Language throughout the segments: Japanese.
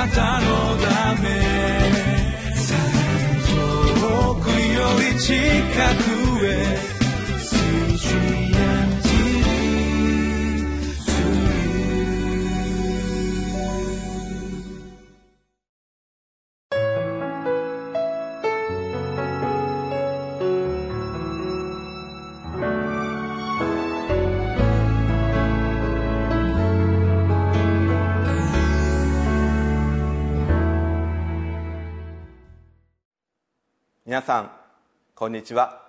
なたのため。遠くより近く。皆さんこんにちは。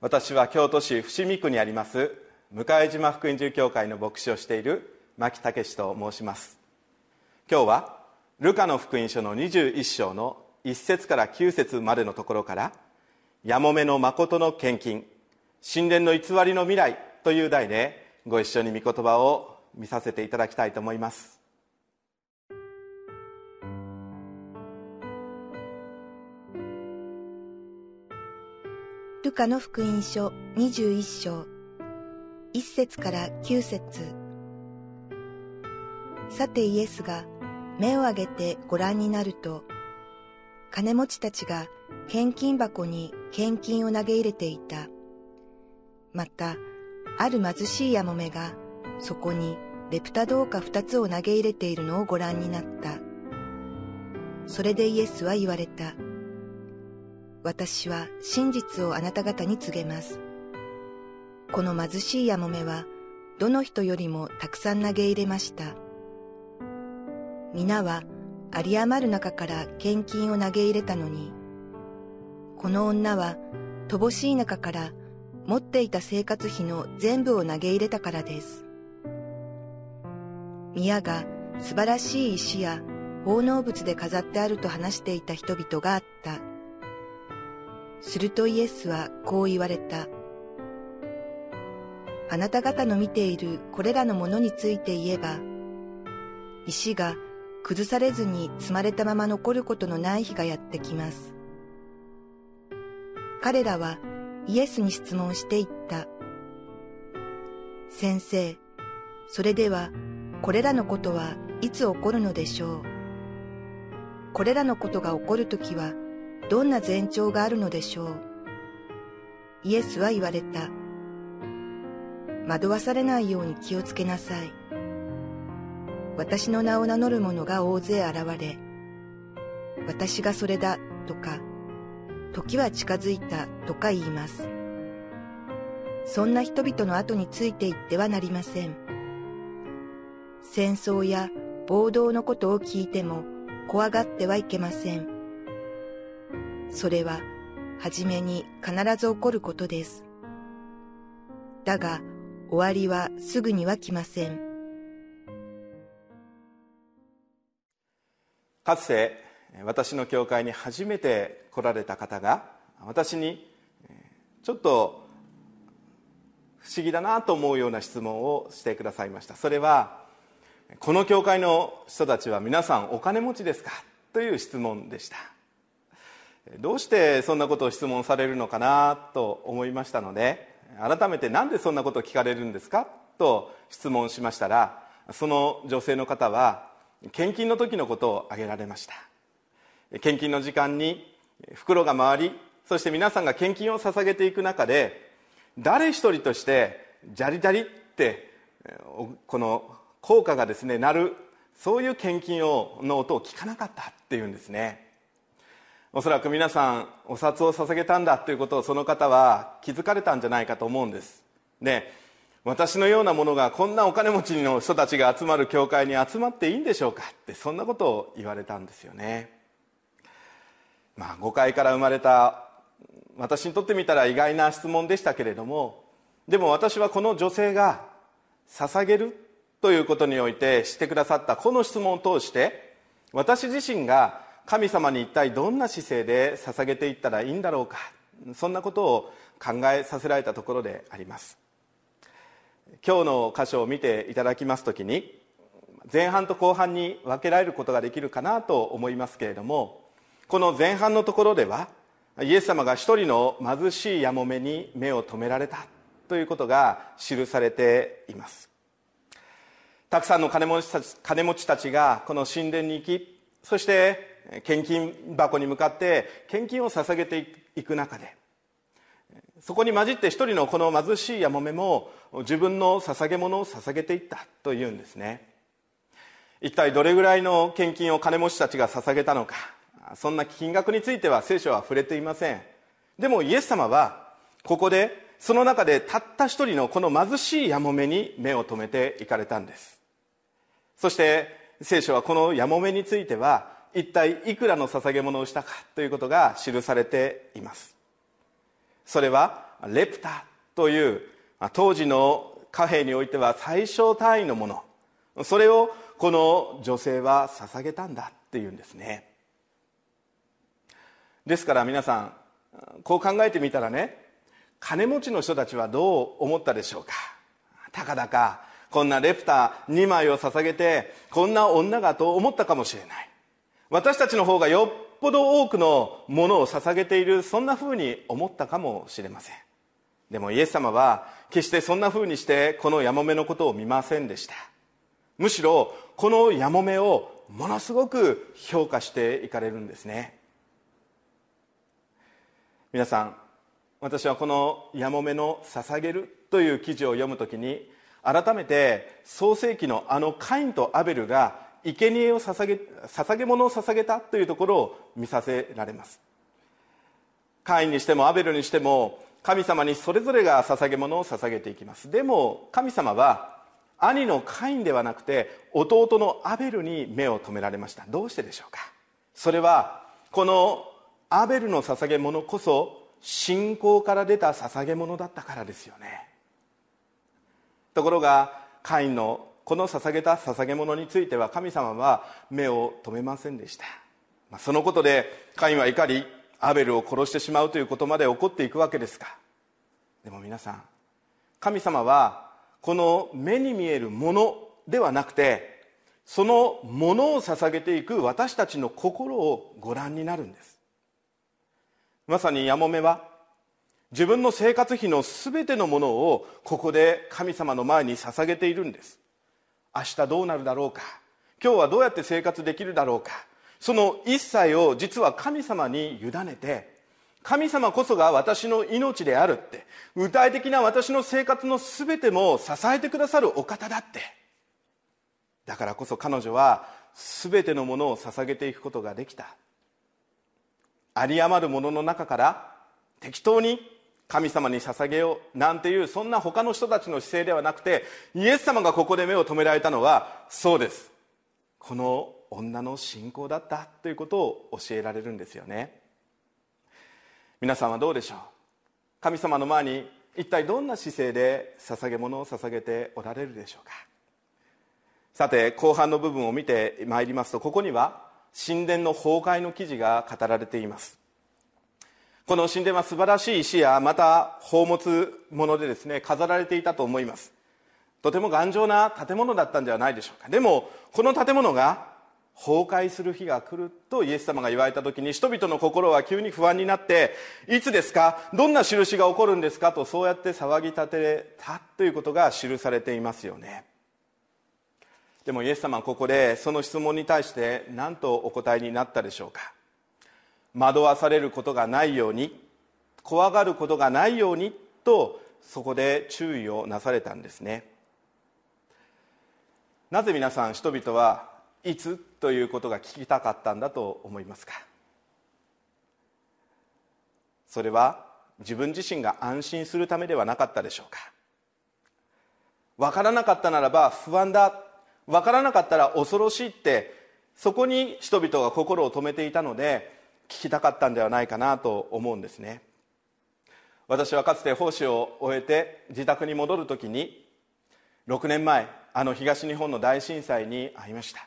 私は京都市伏見区にあります向島福音住教会の牧師をしている牧武と申します。今日はルカの福音書の21章の1節から9節までのところから「やもめの誠の献金神殿の偽りの未来」という題でご一緒に御言葉を見させていただきたいと思います。ルカの福音書21章。1節から9節。さてイエスが目を上げてご覧になると金持ちたちが献金箱に献金を投げ入れていた。またある貧しいやもめがそこにレプタ銅貨二つを投げ入れているのをご覧になった。それでイエスは言われた「私は真実をあなた方に告げます。この貧しいやもめは、どの人よりもたくさん投げ入れました。皆は有り余る中から献金を投げ入れたのに、この女は乏しい中から持っていた生活費の全部を投げ入れたからです。宮が素晴らしい石や奉納物で飾ってあると話していた人々があった。するとイエスはこう言われた。あなた方の見ているこれらのものについて言えば、石が崩されずに積まれたまま残ることのない日がやってきます。彼らはイエスに質問していった。先生、それではこれらのことはいつ起こるのでしょう？これらのことが起こるときはどんな前兆があるのでしょう？イエスは言われた。惑わされないように気をつけなさい。私の名を名乗る者が大勢現れ、私がそれだとか、時は近づいたとか言います。そんな人々の後についていってはなりません。戦争や暴動のことを聞いても怖がってはいけません。それは、はじめに必ず起こることです。だが、終わりはすぐには来ません。かつて、私の教会に初めて来られた方が、私に、ちょっと、不思議だなと思うような質問をしてくださいました。それは、この教会の人たちは皆さんお金持ちですか？という質問でした。どうしてそんなことを質問されるのかなと思いましたので改めて何でそんなことを聞かれるんですか？と質問しましたらその女性の方は献金の時のことを挙げられました。献金の時間に袋が回りそして皆さんが献金を捧げていく中で誰一人としてジャリジャリってこの効果がですね鳴るそういう献金をの音を聞かなかったっていうんですね。おそらく皆さんお札を捧げたんだということをその方は気づかれたんじゃないかと思うんです。で私のようなものがこんなお金持ちの人たちが集まる教会に集まっていいんでしょうか？ってそんなことを言われたんですよね。まあ誤解から生まれた私にとってみたら意外な質問でしたけれどもでも私はこの女性が捧げるということにおいてしてくださったこの質問を通して私自身が神様に一体どんな姿勢で捧げていったらいいんだろうかそんなことを考えさせられたところであります。今日の箇所を見ていただきます時に前半と後半に分けられることができるかなと思いますけれどもこの前半のところではイエス様が一人の貧しいやもめに目を留められたということが記されています。たくさんの金持ちたち金持ちたちがこの神殿に行きそして献金箱に向かって献金を捧げていく中でそこに混じって一人のこの貧しいやもめも自分の捧げ物を捧げていったというんですね。一体どれぐらいの献金を金持ちたちが捧げたのかそんな金額については聖書は触れていません。でもイエス様はここでその中でたった一人のこの貧しいやもめに目を留めていかれたんです。そして聖書はこのやもめについては一体いくらの捧げ物をしたかということが記されています。それはレプタという当時の貨幣においては最小単位のもの。それをこの女性は捧げたんだっていうんですね。ですから皆さんこう考えてみたらね金持ちの人たちはどう思ったでしょうか。たかだかこんなレプター2枚を捧げてこんな女がと思ったかもしれない。私たちの方がよっぽど多くのものを捧げているそんなふうに思ったかもしれません。でもイエス様は決してそんなふうにしてこのやもめのことを見ませんでした。むしろこのやもめをものすごく評価していかれるんですね。皆さん私はこの「やもめの捧げる」という記事を読むときに改めて創世紀のあのカインとアベルが生贄を捧げ捧げ物を捧げたというところを見させられます。カインにしてもアベルにしても神様にそれぞれが捧げ物を捧げていきます。でも神様は兄のカインではなくて弟のアベルに目を留められました。どうしてでしょうか？それはこのアベルの捧げ物こそ信仰から出た捧げ物だったからですよね。ところがカインのこの捧げた捧げ物については神様は目を留めませんでした、ま、そのことでカインは怒りアベルを殺してしまうということまで起こっていくわけですがでも皆さん神様はこの目に見えるものではなくてそのものを捧げていく私たちの心をご覧になるんです。まさにやもめは自分の生活費の全てのものをここで神様の前に捧げているんです。明日どうなるだろうか。今日はどうやって生活できるだろうか。その一切を実は神様に委ねて神様こそが私の命であるって具体的な私の生活の全ても支えてくださるお方だって。だからこそ彼女は全てのものを捧げていくことができた。有り余るものの中から適当に神様に捧げようなんていうそんな他の人たちの姿勢ではなくてイエス様がここで目を留められたのはそうです。この女の信仰だったということを教えられるんですよね。皆さんはどうでしょう？神様の前に一体どんな姿勢で捧げ物を捧げておられるでしょうか？さて後半の部分を見てまいりますとここには神殿の崩壊の記事が語られています。この神殿は素晴らしい石やまた宝物物でですね飾られていたと思います。とても頑丈な建物だったんではないでしょうか。でもこの建物が崩壊する日が来るとイエス様が言われた時に人々の心は急に不安になっていつですか？どんな印が起こるんですか？とそうやって騒ぎ立てたということが記されていますよね。でもイエス様はここでその質問に対して何とお答えになったでしょうか？惑わされることがないように怖がることがないようにとそこで注意をなされたんですね。なぜ皆さん人々はいつということが聞きたかったんだと思いますか？それは自分自身が安心するためではなかったでしょうか？分からなかったならば不安だ分からなかったら恐ろしいってそこに人々が心を止めていたので聞きたかったんではないかなと思うんですね。私はかつて奉仕を終えて自宅に戻る時に6年前あの東日本の大震災に遭いました。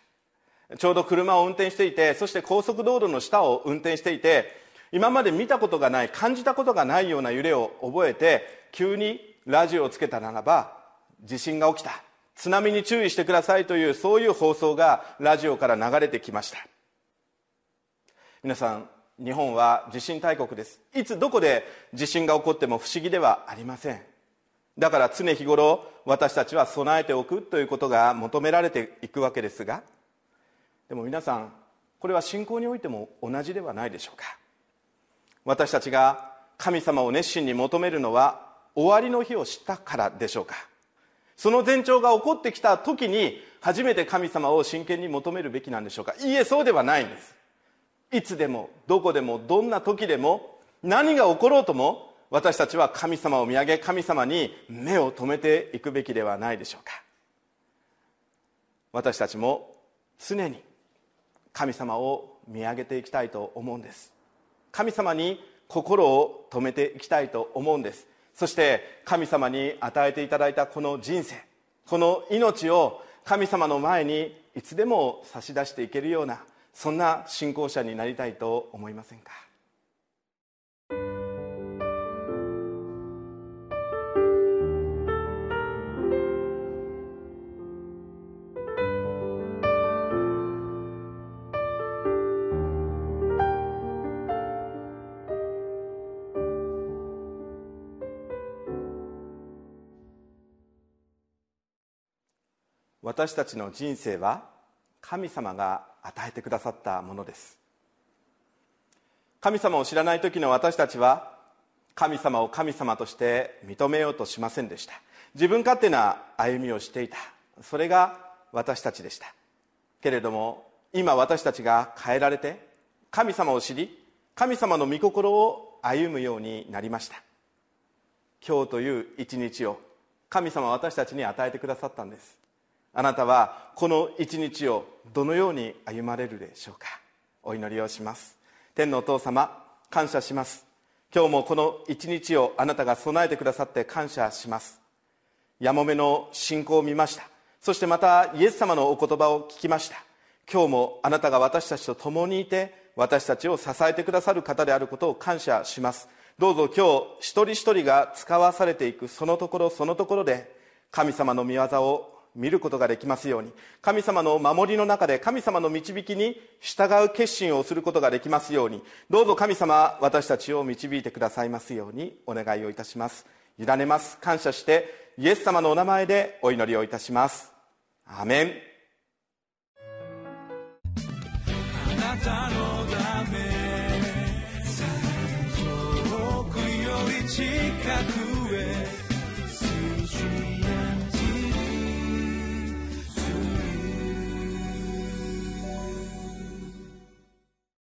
ちょうど車を運転していてそして高速道路の下を運転していて今まで見たことがない感じたことがないような揺れを覚えて急にラジオをつけたならば地震が起きた。津波に注意してくださいというそういう放送がラジオから流れてきました。皆さん日本は地震大国です。いつどこで地震が起こっても不思議ではありません。だから常日頃私たちは備えておくということが求められていくわけですがでも皆さんこれは信仰においても同じではないでしょうか。私たちが神様を熱心に求めるのは終わりの日を知ったからでしょうか。その前兆が起こってきた時に初めて神様を真剣に求めるべきなんでしょうか。いいえそうではないんです。いつでもどこでもどんな時でも何が起ころうとも私たちは神様を見上げ神様に目を留めていくべきではないでしょうか。私たちも常に神様を見上げていきたいと思うんです。神様に心を止めていきたいと思うんです。そして神様に与えていただいたこの人生この命を神様の前にいつでも差し出していけるようなそんな信仰者になりたいと思いませんか？私たちの人生は神様が与えてくださったものです。神様を知らない時の私たちは神様を神様として認めようとしませんでした。自分勝手な歩みをしていた。それが私たちでした。けれども今私たちが変えられて神様を知り神様の御心を歩むようになりました。今日という一日を神様は私たちに与えてくださったんです。あなたはこの一日をどのように歩まれるでしょうか？お祈りをします。天のお父様感謝します。今日もこの一日をあなたが備えてくださって感謝します。やもめの信仰を見ました。そしてまたイエス様のお言葉を聞きました。今日もあなたが私たちと共にいて私たちを支えてくださる方であることを感謝します。どうぞ今日一人一人が使わされていくそのところそのところで神様の御業を見ることができますように神様の守りの中で神様の導きに従う決心をすることができますようにどうぞ神様私たちを導いてくださいますようにお願いをいたします。委ねます。感謝してイエス様のお名前でお祈りをいたします。アメン。あなたのため遠くより近く